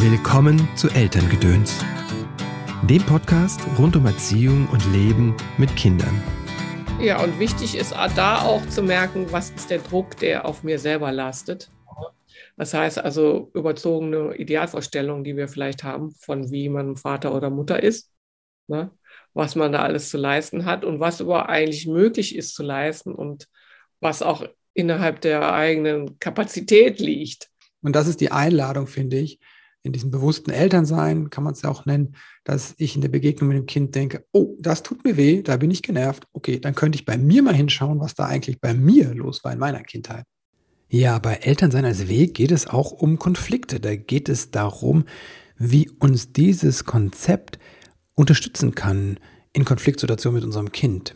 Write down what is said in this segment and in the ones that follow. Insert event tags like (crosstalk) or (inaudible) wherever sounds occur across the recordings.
Willkommen zu Elterngedöns, dem Podcast rund um Erziehung und Leben mit Kindern. Ja, und wichtig ist da auch zu merken, was ist der Druck, der auf mir selber lastet. Das heißt also überzogene Idealvorstellungen, die wir vielleicht haben, von wie man Vater oder Mutter ist, ne? was man da alles zu leisten hat und was aber eigentlich möglich ist zu leisten und was auch innerhalb der eigenen Kapazität liegt. Und das ist die Einladung, finde ich, in diesem bewussten Elternsein, kann man es ja auch nennen, dass ich in der Begegnung mit dem Kind denke, oh, das tut mir weh, da bin ich genervt. Okay, dann könnte ich bei mir mal hinschauen, was da eigentlich bei mir los war in meiner Kindheit. Ja, bei Elternsein als Weg geht es auch um Konflikte. Da geht es darum, wie uns dieses Konzept unterstützen kann in Konfliktsituationen mit unserem Kind.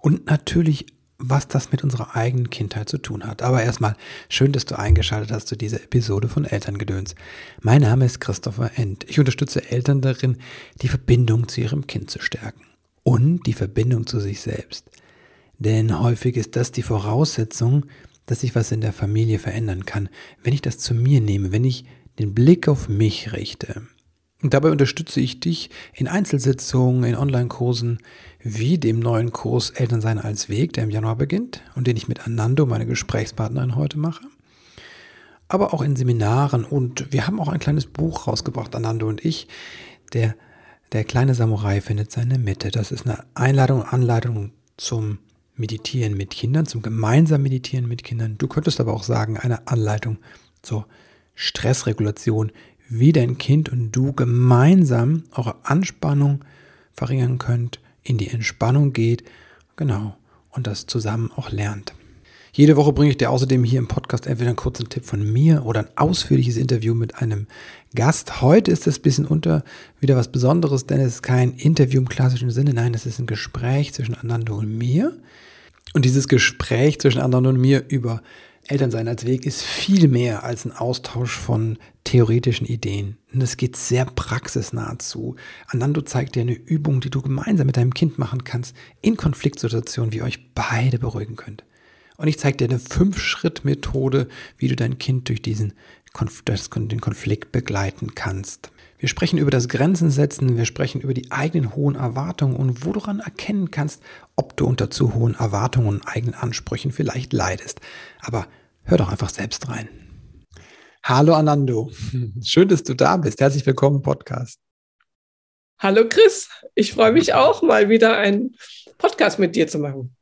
Und natürlich was das mit unserer eigenen Kindheit zu tun hat. Aber erstmal schön, dass du eingeschaltet hast zu dieser Episode von Elterngedöns. Mein Name ist Christopher End. Ich unterstütze Eltern darin, die Verbindung zu ihrem Kind zu stärken und die Verbindung zu sich selbst. Denn häufig ist das die Voraussetzung, dass sich was in der Familie verändern kann, wenn ich das zu mir nehme, wenn ich den Blick auf mich richte. Und dabei unterstütze ich dich in Einzelsitzungen, in Online-Kursen, wie dem neuen Kurs Elternsein als Weg, der im Januar beginnt und den ich mit Anando, meine Gesprächspartnerin, heute mache. Aber auch in Seminaren und wir haben auch ein kleines Buch rausgebracht, Anando und ich. Der, der kleine Samurai findet seine Mitte. Das ist eine Einladung, Anleitung zum Meditieren mit Kindern, zum gemeinsamen Meditieren mit Kindern. Du könntest aber auch sagen, eine Anleitung zur Stressregulation, wie dein Kind und du gemeinsam eure Anspannung verringern könnt, in die Entspannung geht, genau, und das zusammen auch lernt. Jede Woche bringe ich dir außerdem hier im Podcast entweder einen kurzen Tipp von mir oder ein ausführliches Interview mit einem Gast. Heute ist es ein bisschen unter wieder was Besonderes, denn es ist kein Interview im klassischen Sinne. Nein, es ist ein Gespräch zwischen Anando und mir. Und dieses Gespräch zwischen Anando und mir über Elternsein als Weg ist viel mehr als ein Austausch von theoretischen Ideen. Und es geht sehr praxisnah zu. Anando zeigt dir eine Übung, die du gemeinsam mit deinem Kind machen kannst, in Konfliktsituationen, wie ihr euch beide beruhigen könnt. Und ich zeige dir eine Fünf-Schritt-Methode, wie du dein Kind durch diesen Konf den Konflikt begleiten kannst. Wir sprechen über das Grenzen setzen, wir sprechen über die eigenen hohen Erwartungen und wo du daran erkennen kannst, ob du unter zu hohen Erwartungen und eigenen Ansprüchen vielleicht leidest. Aber hör doch einfach selbst rein. Hallo Anando, schön, dass du da bist. Herzlich willkommen im Podcast. Hallo Chris, ich freue mich auch mal wieder einen Podcast mit dir zu machen.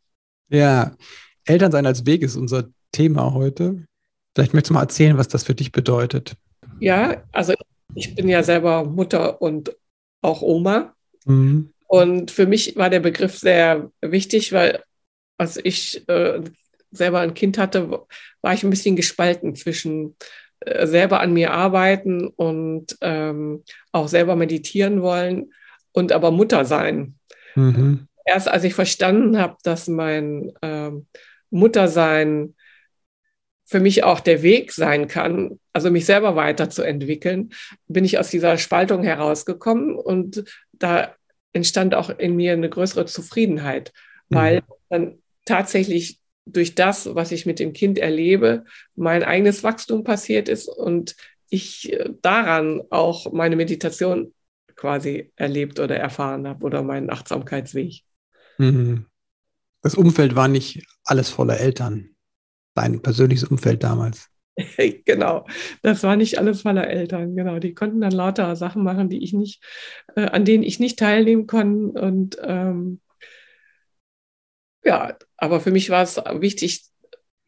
Ja, Elternsein als Weg ist unser Thema heute. Vielleicht möchtest du mal erzählen, was das für dich bedeutet. Ja, also ich bin ja selber Mutter und auch Oma. Mhm. Und für mich war der Begriff sehr wichtig, weil als ich äh, selber ein Kind hatte, war ich ein bisschen gespalten zwischen äh, selber an mir arbeiten und ähm, auch selber meditieren wollen und aber Mutter sein. Mhm. Erst als ich verstanden habe, dass mein ähm, Muttersein für mich auch der Weg sein kann, also mich selber weiterzuentwickeln, bin ich aus dieser Spaltung herausgekommen und da entstand auch in mir eine größere Zufriedenheit, weil mhm. dann tatsächlich durch das, was ich mit dem Kind erlebe, mein eigenes Wachstum passiert ist und ich äh, daran auch meine Meditation quasi erlebt oder erfahren habe oder meinen Achtsamkeitsweg. Mhm. Das Umfeld war nicht alles voller Eltern dein persönliches Umfeld damals? (laughs) genau, das war nicht alles voller Eltern, genau. Die konnten dann lauter Sachen machen, die ich nicht, äh, an denen ich nicht teilnehmen konnte. Und ähm, ja, aber für mich war es wichtig,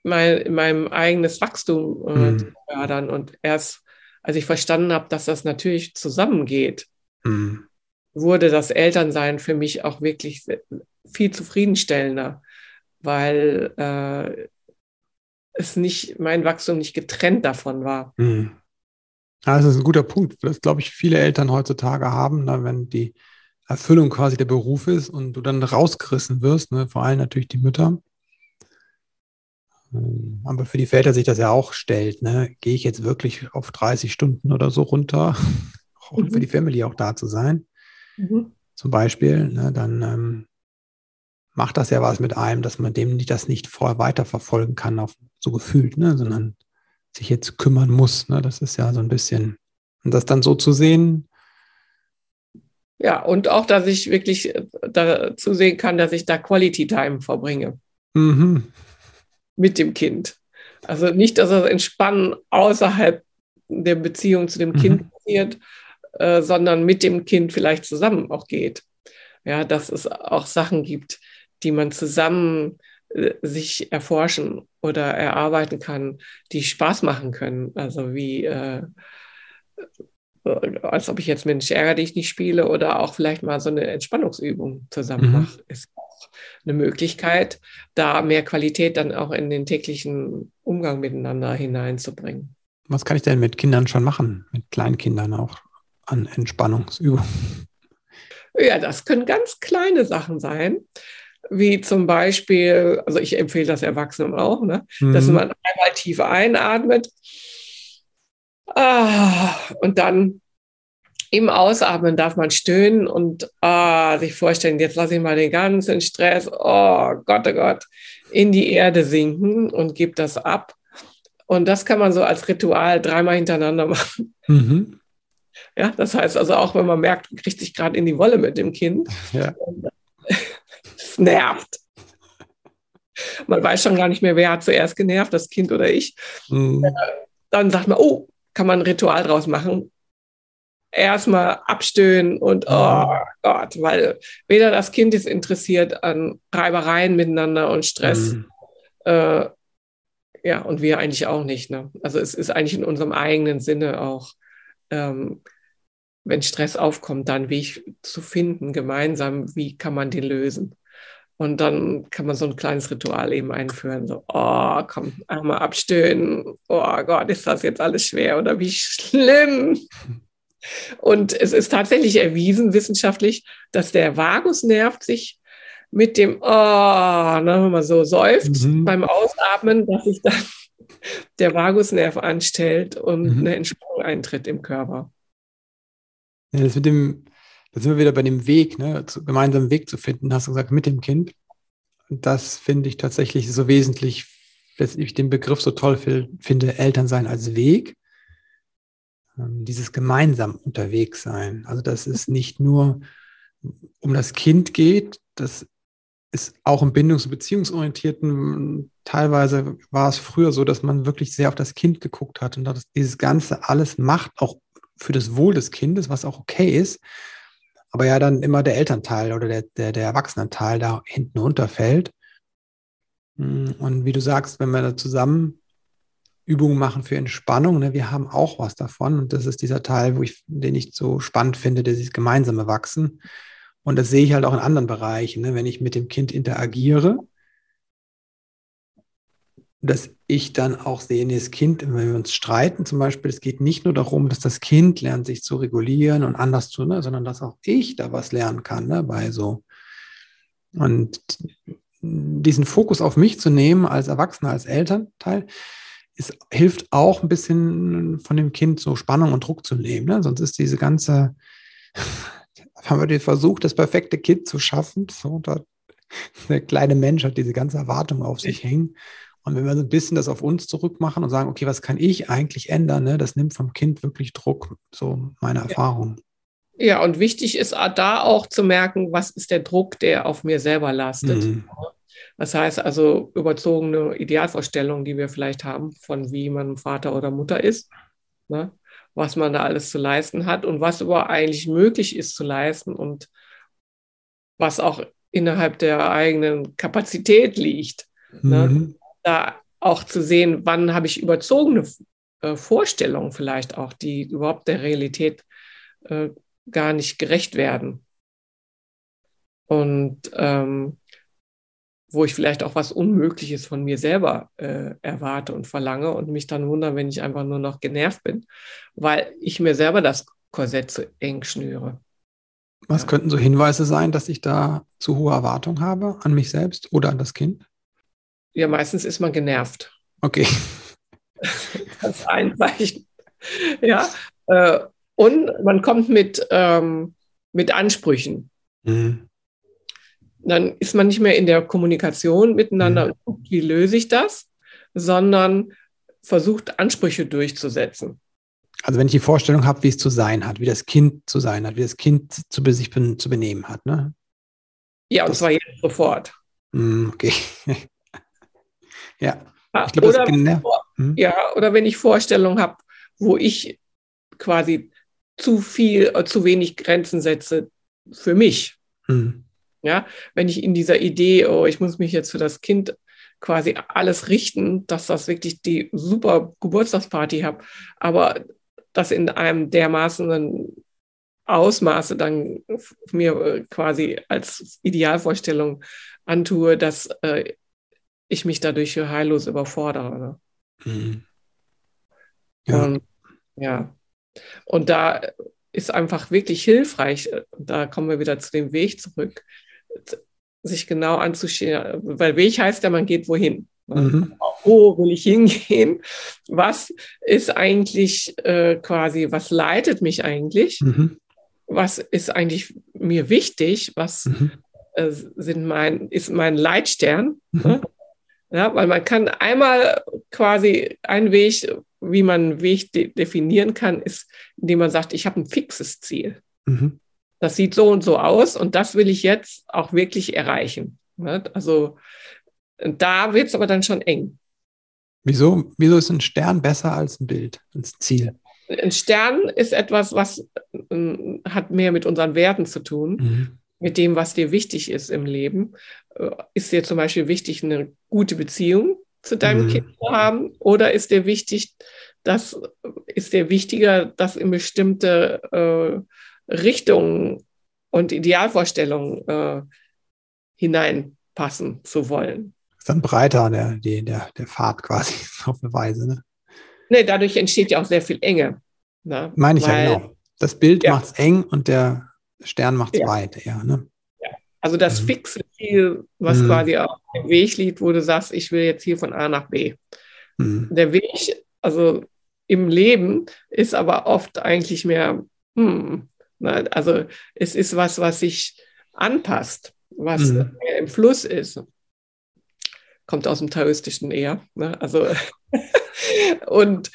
mein, mein eigenes Wachstum äh, mhm. zu fördern. Und erst als ich verstanden habe, dass das natürlich zusammengeht, mhm. wurde das Elternsein für mich auch wirklich viel zufriedenstellender, weil äh, es nicht, mein Wachstum nicht getrennt davon war. Mhm. Ja, das ist ein guter Punkt, das glaube ich viele Eltern heutzutage haben, ne, wenn die Erfüllung quasi der Beruf ist und du dann rausgerissen wirst, ne, vor allem natürlich die Mütter. Ähm, aber für die Väter sich das ja auch stellt, ne? gehe ich jetzt wirklich auf 30 Stunden oder so runter, (laughs) um mhm. für die Family auch da zu sein, mhm. zum Beispiel, ne? dann ähm, macht das ja was mit einem, dass man dem das nicht vorher weiterverfolgen kann, auf, so gefühlt, ne, sondern sich jetzt kümmern muss. Ne? Das ist ja so ein bisschen Und das dann so zu sehen. Ja, und auch, dass ich wirklich äh, da zusehen kann, dass ich da Quality Time verbringe. Mhm. Mit dem Kind. Also nicht, dass das Entspannen außerhalb der Beziehung zu dem mhm. Kind passiert, äh, sondern mit dem Kind vielleicht zusammen auch geht. Ja, dass es auch Sachen gibt, die man zusammen äh, sich erforschen oder erarbeiten kann, die Spaß machen können. Also wie, äh, als ob ich jetzt Mensch ärgere dich nicht spiele oder auch vielleicht mal so eine Entspannungsübung zusammen mhm. mache, ist auch eine Möglichkeit, da mehr Qualität dann auch in den täglichen Umgang miteinander hineinzubringen. Was kann ich denn mit Kindern schon machen, mit Kleinkindern auch an Entspannungsübungen? Ja, das können ganz kleine Sachen sein wie zum Beispiel, also ich empfehle das Erwachsenen auch, ne? Mhm. dass man einmal tief einatmet ah, und dann im Ausatmen darf man stöhnen und ah, sich vorstellen, jetzt lasse ich mal den ganzen Stress, oh Gott, oh Gott, in die Erde sinken und gebe das ab. Und das kann man so als Ritual dreimal hintereinander machen. Mhm. Ja, das heißt also auch, wenn man merkt, man kriegt sich gerade in die Wolle mit dem Kind, ja nervt. Man weiß schon gar nicht mehr, wer hat zuerst genervt, das Kind oder ich. Mhm. Dann sagt man, oh, kann man ein Ritual draus machen. Erstmal abstöhnen und oh mhm. Gott, weil weder das Kind ist interessiert an Reibereien miteinander und Stress. Mhm. Äh, ja, und wir eigentlich auch nicht. Ne? Also es ist eigentlich in unserem eigenen Sinne auch, ähm, wenn Stress aufkommt, dann Weg zu finden, gemeinsam, wie kann man den lösen. Und dann kann man so ein kleines Ritual eben einführen. So, oh, komm, einmal abstöhnen. Oh Gott, ist das jetzt alles schwer oder wie schlimm. Und es ist tatsächlich erwiesen wissenschaftlich, dass der Vagusnerv sich mit dem, oh, ne, wenn man so seufzt mhm. beim Ausatmen, dass sich dann der Vagusnerv anstellt und mhm. eine Entspannung eintritt im Körper. Ja, das mit dem da sind wir wieder bei dem Weg, ne, zu, gemeinsamen Weg zu finden, hast du gesagt, mit dem Kind. Und das finde ich tatsächlich so wesentlich, weshalb ich den Begriff so toll finde, Elternsein als Weg. Ähm, dieses gemeinsam unterwegs sein. Also, dass es nicht nur um das Kind geht, das ist auch im bindungs- und beziehungsorientierten, teilweise war es früher so, dass man wirklich sehr auf das Kind geguckt hat und dass dieses Ganze alles macht, auch für das Wohl des Kindes, was auch okay ist aber ja dann immer der Elternteil oder der, der, der Erwachsenenteil da hinten runterfällt. Hm, und wie du sagst, wenn wir da zusammen Übungen machen für Entspannung, ne, wir haben auch was davon. Und das ist dieser Teil, wo ich, den ich so spannend finde, dieses gemeinsame Wachsen. Und das sehe ich halt auch in anderen Bereichen. Ne? Wenn ich mit dem Kind interagiere, dass ich dann auch sehe, das Kind, wenn wir uns streiten zum Beispiel, es geht nicht nur darum, dass das Kind lernt, sich zu regulieren und anders zu, ne, sondern dass auch ich da was lernen kann ne, bei so. Und diesen Fokus auf mich zu nehmen als Erwachsener, als Elternteil, ist, hilft auch ein bisschen von dem Kind so Spannung und Druck zu nehmen. Ne? Sonst ist diese ganze, (laughs) haben wir den Versuch, das perfekte Kind zu schaffen. So, da, der kleine Mensch hat diese ganze Erwartung auf sich hängen und wenn wir so ein bisschen das auf uns zurückmachen und sagen, okay, was kann ich eigentlich ändern, ne, das nimmt vom Kind wirklich Druck, so meine Erfahrung. Ja, und wichtig ist da auch zu merken, was ist der Druck, der auf mir selber lastet. Mhm. Das heißt also überzogene Idealvorstellungen, die wir vielleicht haben, von wie man Vater oder Mutter ist, ne? was man da alles zu leisten hat und was aber eigentlich möglich ist zu leisten und was auch innerhalb der eigenen Kapazität liegt. Ne? Mhm. Ne? Da auch zu sehen, wann habe ich überzogene äh, Vorstellungen vielleicht auch, die überhaupt der Realität äh, gar nicht gerecht werden. Und ähm, wo ich vielleicht auch was Unmögliches von mir selber äh, erwarte und verlange und mich dann wundere, wenn ich einfach nur noch genervt bin, weil ich mir selber das Korsett zu eng schnüre. Was ja. könnten so Hinweise sein, dass ich da zu hohe Erwartungen habe an mich selbst oder an das Kind? Ja, meistens ist man genervt. Okay. (laughs) Das ist ein Zeichen. Ja. Äh, und man kommt mit, ähm, mit Ansprüchen. Mhm. Dann ist man nicht mehr in der Kommunikation miteinander mhm. und guckt, wie löse ich das, sondern versucht Ansprüche durchzusetzen. Also wenn ich die Vorstellung habe, wie es zu sein hat, wie das Kind zu sein hat, wie das Kind zu, sich zu benehmen hat, ne? Ja, und das, zwar jetzt sofort. Hm, okay. Ja. Ah, ich glaube, oder, das genau, hm? Ja, oder wenn ich Vorstellungen habe, wo ich quasi zu viel, äh, zu wenig Grenzen setze für mich. Hm. Ja, wenn ich in dieser Idee, oh, ich muss mich jetzt für das Kind quasi alles richten, dass das wirklich die super Geburtstagsparty habe, aber das in einem dermaßen Ausmaße dann mir äh, quasi als Idealvorstellung antue, dass äh, ich mich dadurch heillos überfordere. Ne? Mhm. Ja. Und, ja. Und da ist einfach wirklich hilfreich, da kommen wir wieder zu dem Weg zurück, sich genau anzuschauen, weil Weg heißt ja, man geht wohin. Mhm. Wo will ich hingehen? Was ist eigentlich äh, quasi, was leitet mich eigentlich? Mhm. Was ist eigentlich mir wichtig? Was mhm. äh, sind mein, ist mein Leitstern? Mhm. Ne? Ja, weil man kann einmal quasi ein Weg, wie man einen Weg de definieren kann, ist, indem man sagt, ich habe ein fixes Ziel. Mhm. Das sieht so und so aus und das will ich jetzt auch wirklich erreichen. Ne? Also da wird es aber dann schon eng. Wieso, wieso ist ein Stern besser als ein Bild, als Ziel? Ein Stern ist etwas, was äh, hat mehr mit unseren Werten zu tun. Mhm mit dem, was dir wichtig ist im Leben. Äh, ist dir zum Beispiel wichtig, eine gute Beziehung zu deinem mhm. Kind zu haben? Oder ist dir wichtig, dass, ist dir wichtiger, das in bestimmte äh, Richtungen und Idealvorstellungen äh, hineinpassen zu wollen? ist dann breiter der, der, der Pfad quasi (laughs) auf eine Weise. Ne? Nee, dadurch entsteht ja auch sehr viel Enge. Ne? Meine ich Weil, ja genau. Das Bild ja. macht es eng und der Stern macht es ja. weit, ja. Ne? Also das mhm. fixe Ziel, was mhm. quasi auf dem Weg liegt, wo du sagst, ich will jetzt hier von A nach B. Mhm. Der Weg, also im Leben, ist aber oft eigentlich mehr, hm, na, also es ist was, was sich anpasst, was mhm. im Fluss ist. Kommt aus dem Taoistischen eher. Ne? Also (laughs) und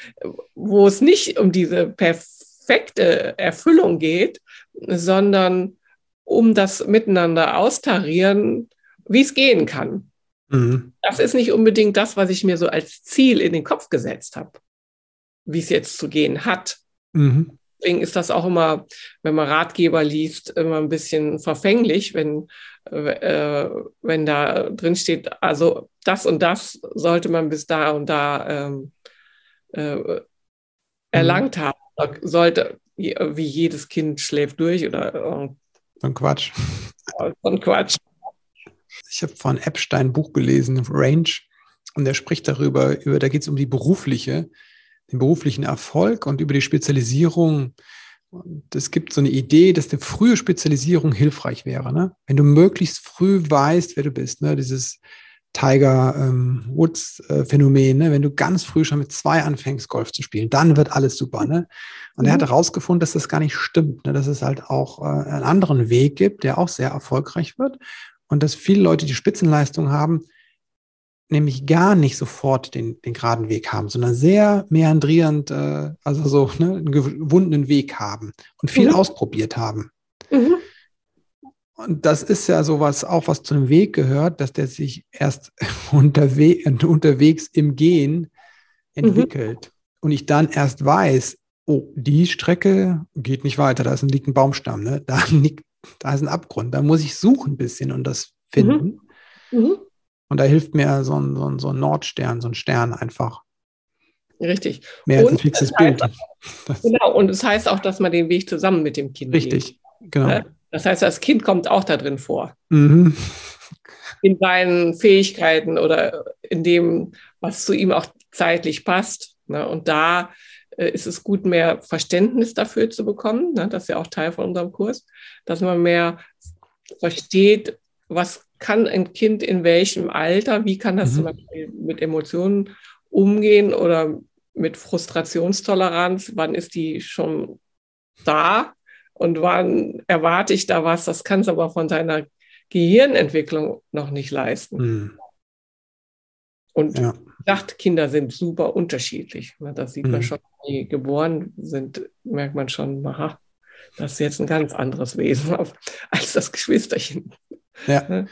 wo es nicht um diese perfekte Erfüllung geht, sondern um das miteinander austarieren, wie es gehen kann. Mhm. Das ist nicht unbedingt das, was ich mir so als Ziel in den Kopf gesetzt habe, wie es jetzt zu gehen hat. Mhm. Deswegen ist das auch immer, wenn man Ratgeber liest, immer ein bisschen verfänglich, wenn, äh, wenn da drin steht, also das und das sollte man bis da und da ähm, äh, erlangt mhm. haben. Sollte, wie jedes Kind schläft durch oder so ein Quatsch. So ein Quatsch. Ich habe von Epstein ein Buch gelesen, Range, und er spricht darüber, über, da geht es um die berufliche, den beruflichen Erfolg und über die Spezialisierung. Und es gibt so eine Idee, dass eine frühe Spezialisierung hilfreich wäre. Ne? Wenn du möglichst früh weißt, wer du bist, ne? dieses Tiger ähm, Woods äh, Phänomen, ne? wenn du ganz früh schon mit zwei anfängst, Golf zu spielen, dann wird alles super. Ne? Und mhm. er hat herausgefunden, dass das gar nicht stimmt, ne? dass es halt auch äh, einen anderen Weg gibt, der auch sehr erfolgreich wird und dass viele Leute, die Spitzenleistung haben, nämlich gar nicht sofort den, den geraden Weg haben, sondern sehr meandrierend, äh, also so ne, einen gewundenen Weg haben und viel mhm. ausprobiert haben. Mhm. Und das ist ja sowas, auch was zu einem Weg gehört, dass der sich erst (laughs) unterwe unterwegs im Gehen mhm. entwickelt. Mhm. Und ich dann erst weiß, oh, die Strecke geht nicht weiter, da ist ein, liegt ein Baumstamm, ne? da, (laughs) liegt, da ist ein Abgrund, da muss ich suchen ein bisschen und das finden. Mhm. Mhm. Und da hilft mir so ein, so, ein, so ein Nordstern, so ein Stern einfach. Richtig. Mehr und als ein fixes Bild. genau, und es das heißt auch, dass man den Weg zusammen mit dem Kind Richtig, geht. genau. Ja? Das heißt, das Kind kommt auch da drin vor. Mhm. In seinen Fähigkeiten oder in dem, was zu ihm auch zeitlich passt. Ne? Und da äh, ist es gut, mehr Verständnis dafür zu bekommen. Ne? Das ist ja auch Teil von unserem Kurs, dass man mehr versteht, was kann ein Kind in welchem Alter, wie kann das mhm. zum Beispiel mit Emotionen umgehen oder mit Frustrationstoleranz, wann ist die schon da und wann erwarte ich da was, das kann es aber von seiner Gehirnentwicklung noch nicht leisten. Mhm. Und ja. gesagt, Kinder sind super unterschiedlich. Das sieht man mhm. schon, wenn die geboren sind, merkt man schon, aha, das ist jetzt ein ganz anderes Wesen als das Geschwisterchen. Ja.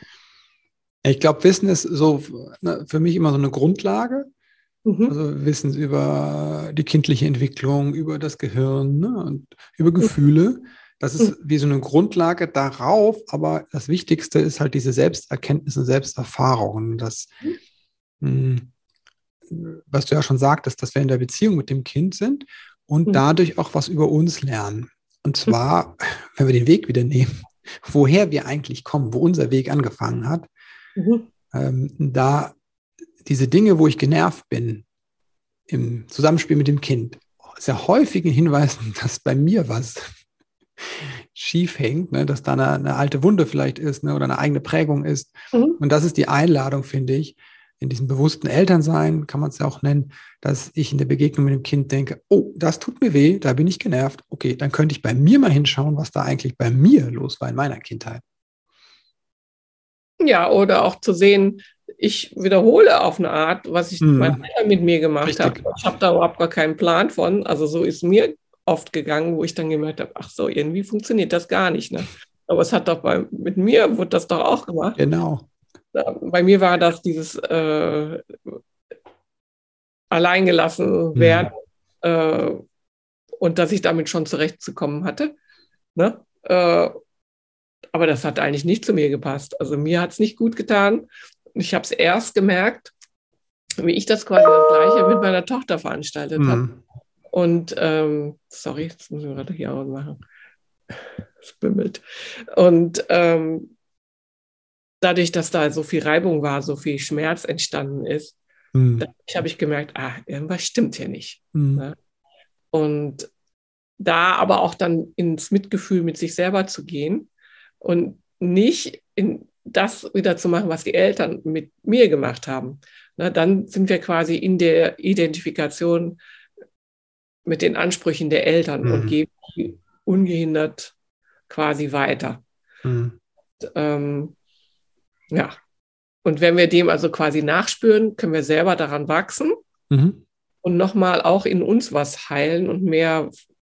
Ich glaube, Wissen ist so ne, für mich immer so eine Grundlage. Mhm. Also Wissen über die kindliche Entwicklung, über das Gehirn ne, und über mhm. Gefühle. Das ist wie so eine Grundlage darauf, aber das Wichtigste ist halt diese Selbsterkenntnis und Selbsterfahrung. Das, mh, hm, was du ja schon sagtest, dass wir in der Beziehung mit dem Kind sind und mhm. dadurch auch was über uns lernen. Und zwar, wenn wir den Weg wieder nehmen, (laughs) woher wir eigentlich kommen, wo unser Weg angefangen hat, mhm. ähm, da diese Dinge, wo ich genervt bin, im Zusammenspiel mit dem Kind, sehr häufig hinweisen, (laughs) dass bei mir was schief hängt, ne, dass da eine, eine, alte Wunde vielleicht ist ne, oder eine eigene Prägung ist. Mhm. Und das ist die Einladung, finde ich, in diesem bewussten Elternsein, kann man es ja auch nennen, dass ich in der Begegnung mit dem Kind denke, oh, das tut mir weh, da bin ich genervt. Okay, dann könnte ich bei mir mal hinschauen, was da eigentlich bei mir los war in meiner Kindheit. Ja, oder auch zu sehen, ich wiederhole auf eine Art, was ich hm. meine Eltern mit mir gemacht habe. Ich habe da überhaupt gar keinen Plan von. Also so ist mir oft gegangen, wo ich dann gemerkt habe, ach so, irgendwie funktioniert das gar nicht. Ne? Aber es hat doch bei, mit mir, wurde das doch auch gemacht. Genau. Bei mir war das dieses äh, alleingelassen hm. werden mhm. äh, und dass ich damit schon zurechtzukommen hatte. Ne? Äh, aber das hat eigentlich nicht zu mir gepasst. Also mir hat es nicht gut getan. Ich habe es erst gemerkt, wie ich das quasi das Gleiche mit meiner Tochter veranstaltet mhm. habe. Und ähm, sorry, jetzt müssen wir gerade hier ausmachen. Es bimmelt. Und ähm, dadurch, dass da so viel Reibung war, so viel Schmerz entstanden ist, mhm. habe ich gemerkt, ah, irgendwas stimmt hier nicht. Mhm. Ne? Und da aber auch dann ins Mitgefühl mit sich selber zu gehen und nicht in das wieder zu machen, was die Eltern mit mir gemacht haben. Na, dann sind wir quasi in der Identifikation mit den Ansprüchen der Eltern mhm. und geben die ungehindert quasi weiter. Mhm. Und, ähm, ja. Und wenn wir dem also quasi nachspüren, können wir selber daran wachsen mhm. und nochmal auch in uns was heilen und mehr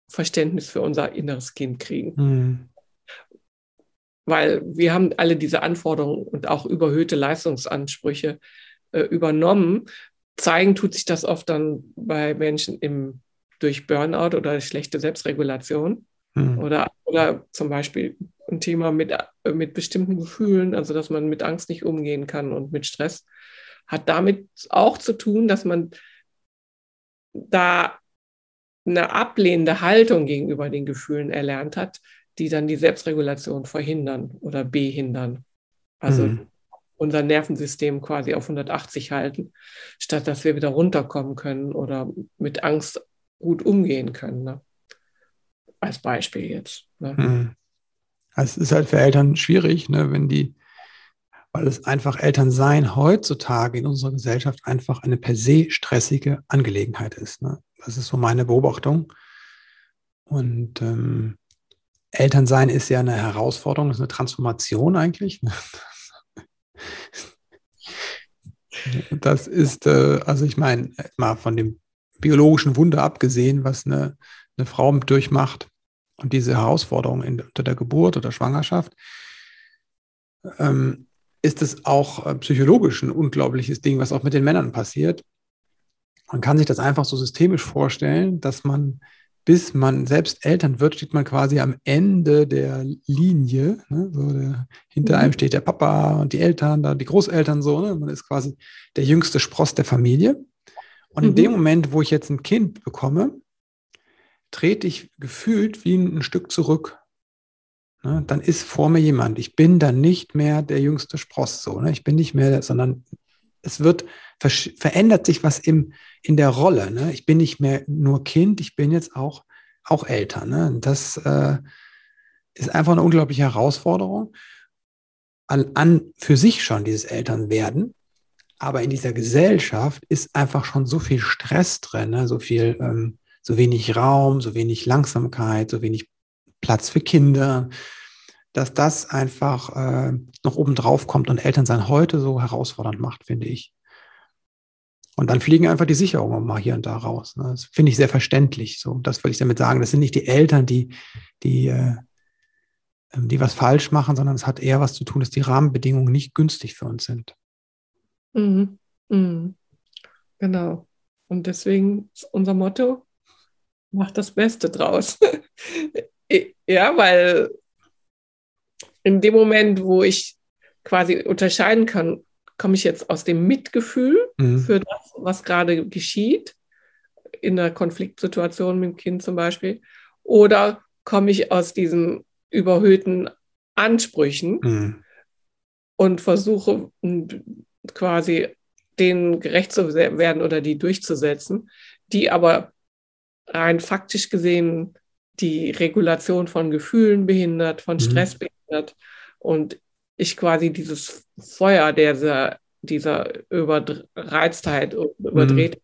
Verständnis für unser inneres Kind kriegen. Weil wir haben alle diese Anforderungen und auch überhöhte Leistungsansprüche äh, übernommen. Zeigen tut sich das oft dann bei Menschen im, durch Burnout oder schlechte Selbstregulation hm. oder, oder zum Beispiel ein Thema mit, äh, mit bestimmten Gefühlen, also dass man mit Angst nicht umgehen kann und mit Stress, hat damit auch zu tun, dass man da eine ablehnende Haltung gegenüber den Gefühlen erlernt hat, die dann die Selbstregulation verhindern oder behindern. Also mhm. unser Nervensystem quasi auf 180 halten, statt dass wir wieder runterkommen können oder mit Angst gut umgehen können. Ne? Als Beispiel jetzt. Ne? Mhm. Also es ist halt für Eltern schwierig, ne, wenn die, weil es einfach Elternsein heutzutage in unserer Gesellschaft einfach eine per se stressige Angelegenheit ist. Ne? Das ist so meine Beobachtung. Und ähm, Elternsein ist ja eine Herausforderung, ist eine Transformation eigentlich. (laughs) Das ist, äh, also ich meine, mal von dem biologischen Wunder abgesehen, was eine, eine Frau durchmacht und diese Herausforderung in, unter der Geburt oder Schwangerschaft, ähm, ist es auch äh, psychologisch ein unglaubliches Ding, was auch mit den Männern passiert. Man kann sich das einfach so systemisch vorstellen, dass man bis man selbst Eltern wird, steht man quasi am Ende der Linie. Ne? So der, hinter mhm. einem steht der Papa und die Eltern, da die Großeltern so. Ne? Man ist quasi der jüngste Spross der Familie. Und mhm. in dem Moment, wo ich jetzt ein Kind bekomme, trete ich gefühlt wie ein, ein Stück zurück. Ne? Dann ist vor mir jemand. Ich bin dann nicht mehr der jüngste Spross. So, ne? Ich bin nicht mehr, sondern es wird, verändert sich was im, in der Rolle. Ne? Ich bin nicht mehr nur Kind, ich bin jetzt auch, auch Eltern. Ne? Das äh, ist einfach eine unglaubliche Herausforderung an, an für sich schon, dieses Elternwerden. Aber in dieser Gesellschaft ist einfach schon so viel Stress drin, ne? so viel, ähm, so wenig Raum, so wenig Langsamkeit, so wenig Platz für Kinder, dass das einfach äh, noch oben drauf kommt und Elternsein heute so herausfordernd macht, finde ich. Und dann fliegen einfach die Sicherungen mal hier und da raus. Ne? Das finde ich sehr verständlich. So, das würde ich damit sagen. Das sind nicht die Eltern, die, die, äh, die was falsch machen, sondern es hat eher was zu tun, dass die Rahmenbedingungen nicht günstig für uns sind. Mhm. Mhm. Genau. Und deswegen ist unser Motto, mach das Beste draus. (laughs) ja, weil in dem Moment, wo ich quasi unterscheiden kann, komme ich jetzt aus dem Mitgefühl mhm. für das, was gerade geschieht, in einer Konfliktsituation mit dem Kind zum Beispiel, oder komme ich aus diesen überhöhten Ansprüchen mhm. und versuche quasi denen gerecht zu werden oder die durchzusetzen, die aber rein faktisch gesehen die Regulation von Gefühlen behindert, von mhm. Stress mhm. Behindert und ich quasi dieses Feuer dieser, dieser Überreiztheit, überdreht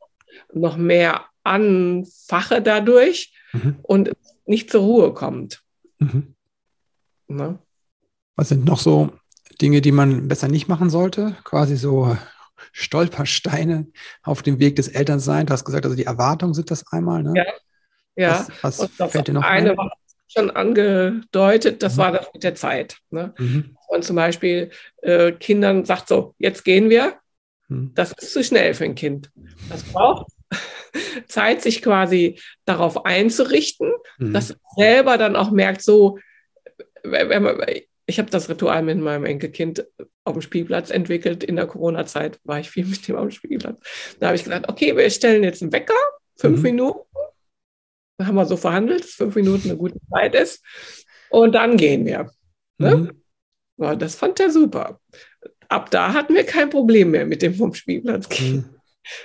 mhm. noch mehr anfache dadurch mhm. und nicht zur Ruhe kommt. Mhm. Ne? Was sind noch so Dinge, die man besser nicht machen sollte? Quasi so Stolpersteine auf dem Weg des Elternseins. Du hast gesagt, also die Erwartungen sind das einmal. Ne? Ja. ja. Was, was fällt dir noch eine ein? Schon angedeutet, das mhm. war das mit der Zeit. Ne? Mhm. Und zum Beispiel äh, Kindern sagt so, jetzt gehen wir. Mhm. Das ist zu schnell für ein Kind. Das braucht (laughs) Zeit, sich quasi darauf einzurichten, mhm. dass selber dann auch merkt, so, ich habe das Ritual mit meinem Enkelkind auf dem Spielplatz entwickelt. In der Corona-Zeit war ich viel mit dem auf dem Spielplatz. Da habe ich gesagt, okay, wir stellen jetzt einen Wecker, fünf mhm. Minuten. Da haben wir so verhandelt, dass fünf Minuten eine gute Zeit ist. Und dann gehen wir. Ne? Mhm. Ja, das fand er super. Ab da hatten wir kein Problem mehr mit dem vom Spielplatz gehen. Mhm.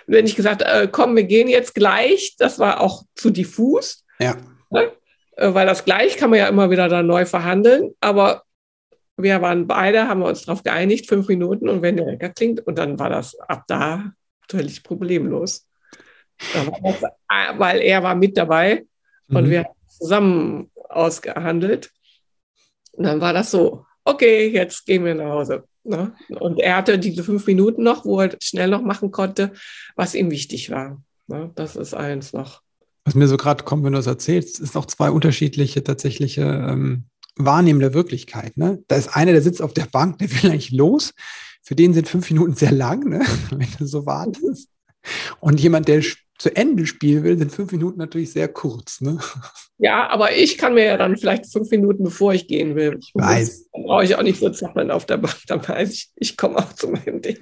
Und wenn ich gesagt, äh, komm, wir gehen jetzt gleich, das war auch zu diffus. Ja. Ne? Äh, weil das gleich kann man ja immer wieder dann neu verhandeln. Aber wir waren beide, haben wir uns darauf geeinigt, fünf Minuten und wenn der Wecker klingt, und dann war das ab da völlig problemlos. Äh, weil er war mit dabei mhm. und wir haben zusammen ausgehandelt. Und dann war das so, okay, jetzt gehen wir nach Hause. Ne? Und er hatte diese fünf Minuten noch, wo er schnell noch machen konnte, was ihm wichtig war. Ne? Das ist eins noch. Was mir so gerade kommt, wenn du das erzählst, ist auch zwei unterschiedliche tatsächliche ähm, Wahrnehmen der Wirklichkeit. Ne? Da ist einer, der sitzt auf der Bank, der will eigentlich los. Für den sind fünf Minuten sehr lang, ne? (laughs) wenn du so wartest. Und jemand, der zu Ende spielen will, sind fünf Minuten natürlich sehr kurz. Ne? Ja, aber ich kann mir ja dann vielleicht fünf Minuten, bevor ich gehen will. Ich weiß. Dann brauche ich auch nicht so zappeln auf der Bank. Dann weiß ich, ich komme auch zu meinem Ding.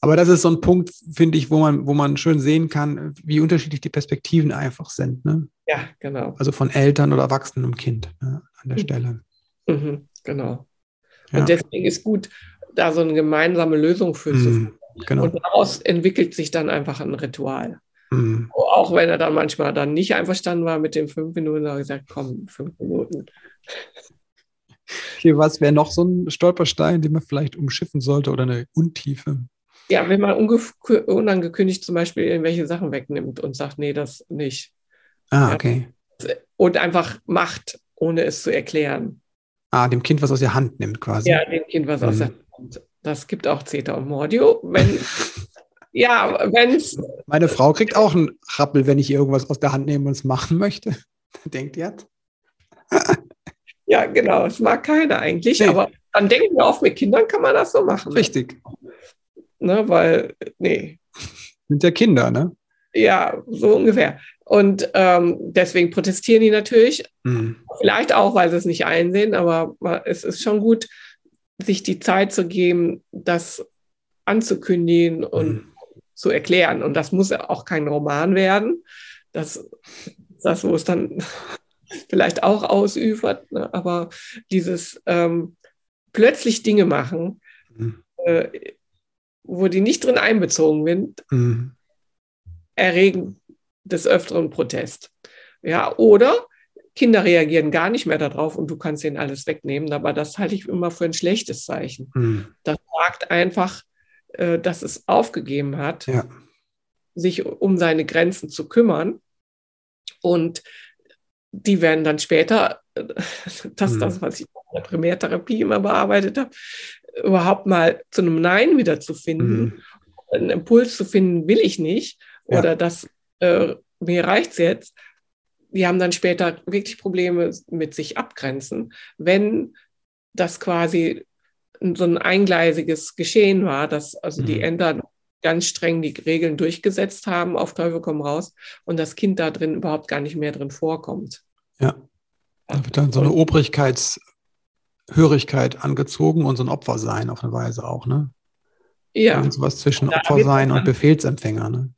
Aber das ist so ein Punkt, finde ich, wo man, wo man schön sehen kann, wie unterschiedlich die Perspektiven einfach sind. Ne? Ja, genau. Also von Eltern oder Erwachsenen und Kind ne, an der mhm. Stelle. Mhm, genau. Ja. Und deswegen ist gut, da so eine gemeinsame Lösung für mhm, zu finden. Genau. Und daraus entwickelt sich dann einfach ein Ritual. Mhm. Auch wenn er dann manchmal dann nicht einverstanden war mit den fünf Minuten, habe ich gesagt, komm, fünf Minuten. Okay, was wäre noch so ein Stolperstein, den man vielleicht umschiffen sollte oder eine Untiefe? Ja, wenn man unangekündigt zum Beispiel irgendwelche Sachen wegnimmt und sagt, nee, das nicht. Ah, okay. Und einfach macht, ohne es zu erklären. Ah, dem Kind was aus der Hand nimmt quasi. Ja, dem Kind was mhm. aus der Hand. Das gibt auch Zeta und Mordio. Wenn, (laughs) ja, wenn Meine Frau kriegt auch einen Rappel, wenn ich irgendwas aus der Hand nehme und es machen möchte. (laughs) Denkt ihr? (laughs) ja, genau. Es mag keiner eigentlich. Nee. Aber dann denken wir oft, mit Kindern kann man das so machen. Richtig. Ne, weil, nee. Sind ja Kinder, ne? Ja, so ungefähr. Und ähm, deswegen protestieren die natürlich. Mhm. Vielleicht auch, weil sie es nicht einsehen, aber es ist schon gut, sich die Zeit zu geben, das anzukündigen und mhm. Zu erklären. Und das muss auch kein Roman werden. Das, das wo es dann (laughs) vielleicht auch ausüfert. Ne? Aber dieses ähm, plötzlich Dinge machen, mhm. äh, wo die nicht drin einbezogen sind, mhm. erregen des Öfteren Protest. Ja, oder Kinder reagieren gar nicht mehr darauf und du kannst ihnen alles wegnehmen. Aber das halte ich immer für ein schlechtes Zeichen. Mhm. Das sagt einfach, äh, dass es aufgegeben hat, ja. sich um seine Grenzen zu kümmern. Und die werden dann später, (laughs) das ist mhm. das, was ich in der Primärtherapie immer bearbeitet habe, überhaupt mal zu einem Nein wieder zu finden. Mhm. einen Impuls zu finden, will ich nicht oder ja. das äh, mir reicht's jetzt. Die haben dann später wirklich Probleme mit sich abgrenzen, wenn das quasi so ein eingleisiges Geschehen war, dass also mhm. die Eltern ganz streng die Regeln durchgesetzt haben, auf Teufel komm raus, und das Kind da drin überhaupt gar nicht mehr drin vorkommt. Ja. Da wird dann so eine Obrigkeitshörigkeit angezogen und so ein Opfersein auf eine Weise auch, ne? Ja. Und sowas zwischen Opfersein und Befehlsempfänger, ne?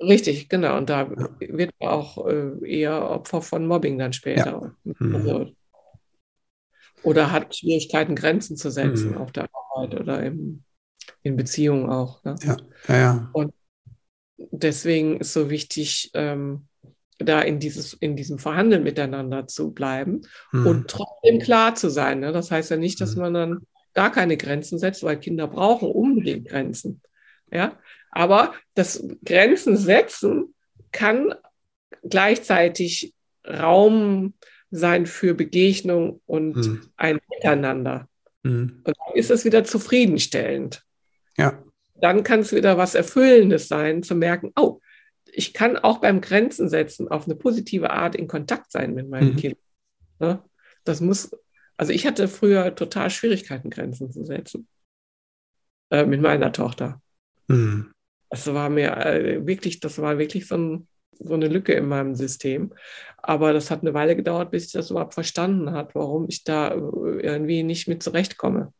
Richtig, genau. Und da ja. wird man auch äh, eher Opfer von Mobbing dann später. Ja. Mhm. Also, oder hat Schwierigkeiten, Grenzen zu setzen mhm. auf der Arbeit oder im, in Beziehungen auch. Ne? Ja. Ja, ja. Und deswegen ist so wichtig, ähm, da in, dieses, in diesem Verhandeln miteinander zu bleiben mhm. und trotzdem klar zu sein. Ne? Das heißt ja nicht, dass mhm. man dann gar keine Grenzen setzt, weil Kinder brauchen unbedingt Grenzen. Ja, aber das Grenzen setzen kann gleichzeitig Raum sein für Begegnung und mhm. ein Miteinander. Mhm. Und dann ist es wieder zufriedenstellend. Ja. Dann kann es wieder was Erfüllendes sein, zu merken, oh, ich kann auch beim Grenzen setzen auf eine positive Art in Kontakt sein mit meinem mhm. Kind. Ne? Das muss, also ich hatte früher total Schwierigkeiten, Grenzen zu setzen. Äh, mit meiner Tochter. Mhm. Das war mir äh, wirklich, das war wirklich so, ein, so, eine Lücke in meinem System. Aber das hat eine Weile gedauert, bis ich das überhaupt verstanden habe, warum ich da äh, irgendwie nicht mit zurechtkomme.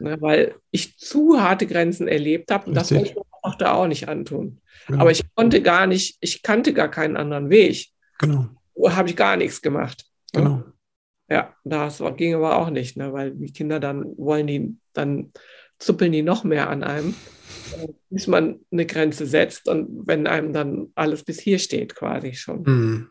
Ne, weil ich zu harte Grenzen erlebt habe und das wollte ich meiner Tochter auch nicht antun. Genau. Aber ich konnte gar nicht, ich kannte gar keinen anderen Weg. Genau. Habe ich gar nichts gemacht. Ne? Genau. Ja, das ging aber auch nicht, ne? weil die Kinder dann wollen die, dann zuppeln die noch mehr an einem bis man eine Grenze setzt und wenn einem dann alles bis hier steht, quasi schon. Mhm.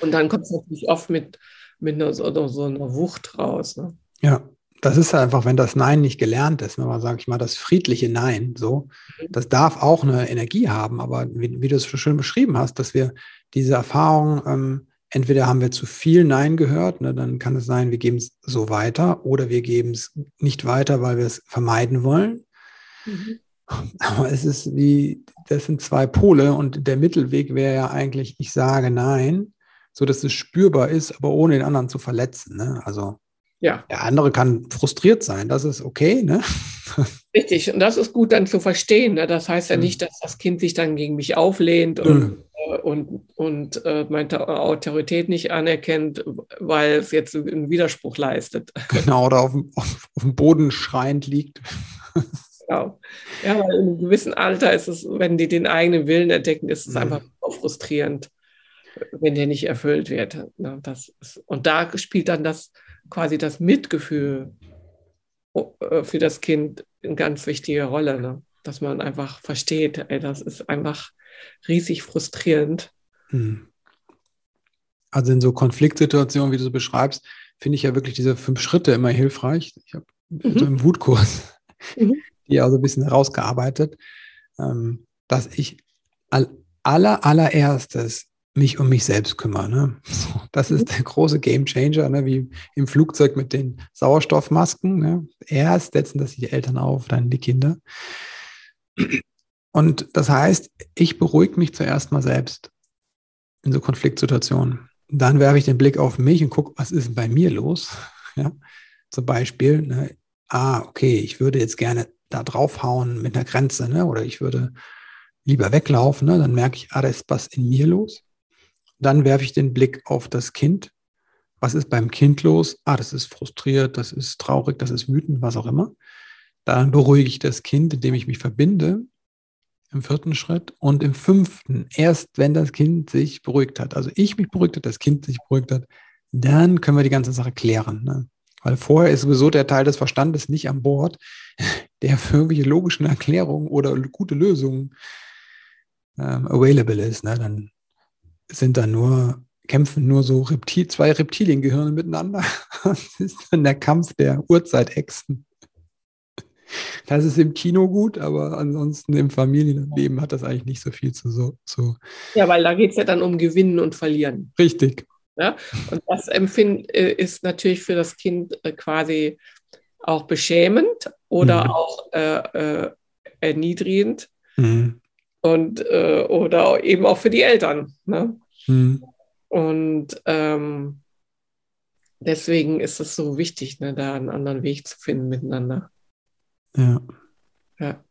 Und dann kommt es natürlich oft mit, mit einer, so, so einer Wucht raus. Ne? Ja, das ist einfach, wenn das Nein nicht gelernt ist, wenn man, sage ich mal, das friedliche Nein, so, mhm. das darf auch eine Energie haben, aber wie, wie du es so schön beschrieben hast, dass wir diese Erfahrung, ähm, entweder haben wir zu viel Nein gehört, ne, dann kann es sein, wir geben es so weiter, oder wir geben es nicht weiter, weil wir es vermeiden wollen. Mhm. Aber es ist wie, das sind zwei Pole und der Mittelweg wäre ja eigentlich, ich sage nein, so dass es spürbar ist, aber ohne den anderen zu verletzen. Ne? Also ja. der andere kann frustriert sein, das ist okay. Ne? Richtig, und das ist gut dann zu verstehen. Ne? Das heißt ja mhm. nicht, dass das Kind sich dann gegen mich auflehnt und, mhm. Und, und äh, meine Autorität nicht anerkennt, weil es jetzt einen Widerspruch leistet. (laughs) Genau, oder auf, auf, auf dem Boden schreiend liegt. Genau. Ja, weil in einem gewissen Alter ist es, wenn die den eigenen Willen entdecken, ist es mhm. einfach frustrierend, wenn der nicht erfüllt wird. Ne, das ist, und da spielt dann das quasi das Mitgefühl äh, für das Kind eine ganz wichtige Rolle, ne? dass man einfach versteht, ey, das ist einfach riesig frustrierend. Mhm. Also in so Konfliktsituationen, wie du so beschreibst, finde ich ja wirklich diese fünf Schritte immer hilfreich. Ich habe mhm. so im Wutkurs mhm (laughs) die also ein bisschen herausgearbeitet, ähm, dass ich all, aller, allererstes mich um mich selbst kümmere. Ne? (laughs) Das ist der große Game Changer, ne? wie im Flugzeug mit den Sauerstoffmasken. Ne? Erst setzen das die Eltern auf, dann die Kinder. Und das heißt, ich beruhige mich zuerst mal selbst in so Konfliktsituationen. Dann werfe ich den Blick auf mich und gucke, was ist bei mir los? (laughs) Ja? Zum Beispiel, ne? ah, okay, ich würde jetzt gerne da draufhauen mit einer Grenze, ne? oder ich würde lieber weglaufen, ne? dann merke ich, ah, da ist was in mir los. Dann werfe ich den Blick auf das Kind. Was ist beim Kind los? Ah, das ist frustriert, das ist traurig, das ist wütend, was auch immer. Dann beruhige ich das Kind, indem ich mich verbinde im vierten Schritt und im fünften, erst wenn das Kind sich beruhigt hat, also ich mich beruhigt hat, das Kind sich beruhigt hat, dann können wir die ganze Sache klären. Ne? Weil vorher ist sowieso der Teil des Verstandes nicht an Bord, (laughs) der für irgendwelche logischen Erklärungen oder gute Lösungen ähm, available ist. Ne? Dann sind da nur, kämpfen nur so Reptil, zwei Reptiliengehirne miteinander. (laughs) Das ist dann der Kampf der Urzeitechsen. Das ist im Kino gut, aber ansonsten im Familienleben hat das eigentlich nicht so viel zu so. Zu ja, weil da geht es ja dann um Gewinnen und Verlieren. Richtig. Ja? Und das Empfinden äh, ist natürlich für das Kind äh, quasi auch beschämend oder mhm. auch äh, äh, erniedrigend. Mhm. Und äh, oder eben auch für die Eltern. Ne? Mhm. Und ähm, deswegen ist es so wichtig, ne, da einen anderen Weg zu finden miteinander. Ja. Ja.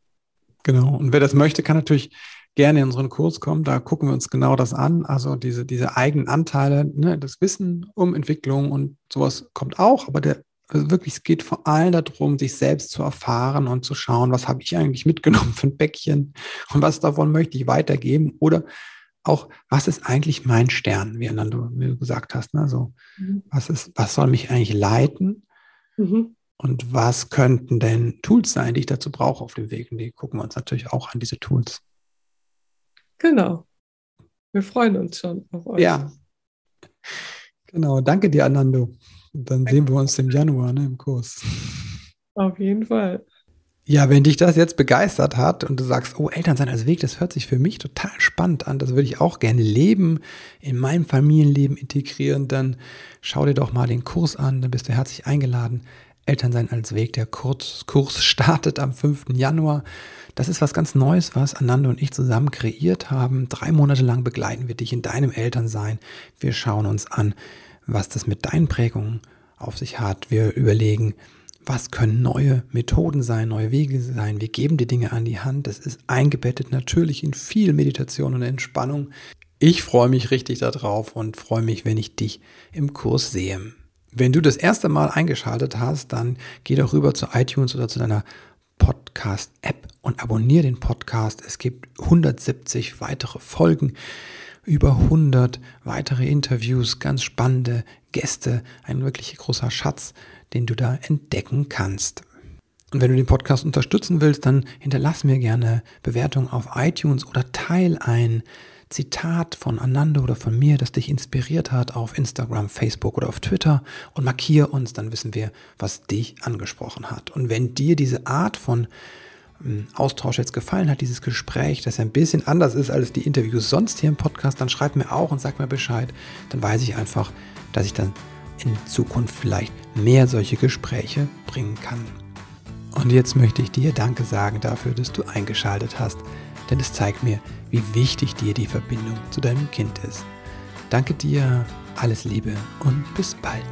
Genau. Und wer das möchte, kann natürlich gerne in unseren Kurs kommen. Da gucken wir uns genau das an. Also diese, diese eigenen Anteile, ne, das Wissen um Entwicklung und sowas kommt auch, aber der also wirklich, es geht vor allem darum, sich selbst zu erfahren und zu schauen, was habe ich eigentlich mitgenommen für ein Bäckchen und was davon möchte ich weitergeben oder auch, was ist eigentlich mein Stern, wie du mir gesagt hast. Ne? So, mhm. was, ist, was soll mich eigentlich leiten? Mhm. Und was könnten denn Tools sein, die ich dazu brauche auf dem Weg? Und die gucken wir uns natürlich auch an, diese Tools. Genau. Wir freuen uns schon auf euch. Ja. Genau. Danke dir, Anando. dann sehen wir uns im Januar ne, im Kurs. Auf jeden Fall. Ja, wenn dich das jetzt begeistert hat und du sagst, oh, Elternsein als Weg, das hört sich für mich total spannend an, das würde ich auch gerne leben, in meinem Familienleben integrieren, dann schau dir doch mal den Kurs an, dann bist du herzlich eingeladen. Elternsein als Weg, der Kurs, (laughs) startet am 5. Januar. Das ist was ganz Neues, was Ananda und ich zusammen kreiert haben. Drei Monate lang begleiten wir dich in deinem Elternsein. Wir schauen uns an, was das mit deinen Prägungen auf sich hat. Wir überlegen, was können neue Methoden sein, neue Wege sein. Wir geben die Dinge an die Hand. Das ist eingebettet natürlich in viel Meditation und Entspannung. Ich freue mich richtig darauf und freue mich, wenn ich dich im Kurs sehe. Wenn du das erste Mal eingeschaltet hast, dann geh doch rüber zu iTunes oder zu deiner Podcast-App und abonniere den Podcast. Es gibt 170 weitere Folgen, über 100 weitere Interviews, ganz spannende Gäste, ein wirklich großer Schatz, den du da entdecken kannst. Und wenn du den Podcast unterstützen willst, dann hinterlass mir gerne Bewertung auf iTunes oder teil ein Zitat von Anando oder von mir, das dich inspiriert hat auf Instagram, Facebook oder auf Twitter und markier uns, dann wissen wir, was dich angesprochen hat. Und wenn dir diese Art von hm, Austausch jetzt gefallen hat, dieses Gespräch, das ein bisschen anders ist als die Interviews sonst hier im Podcast, dann schreib mir auch und sag mir Bescheid. Dann weiß ich einfach, dass ich dann in Zukunft vielleicht mehr solche Gespräche bringen kann. Und jetzt möchte ich dir Danke sagen dafür, dass du eingeschaltet hast denn es zeigt mir, wie wichtig dir die Verbindung zu deinem Kind ist. Danke dir, alles Liebe und bis bald.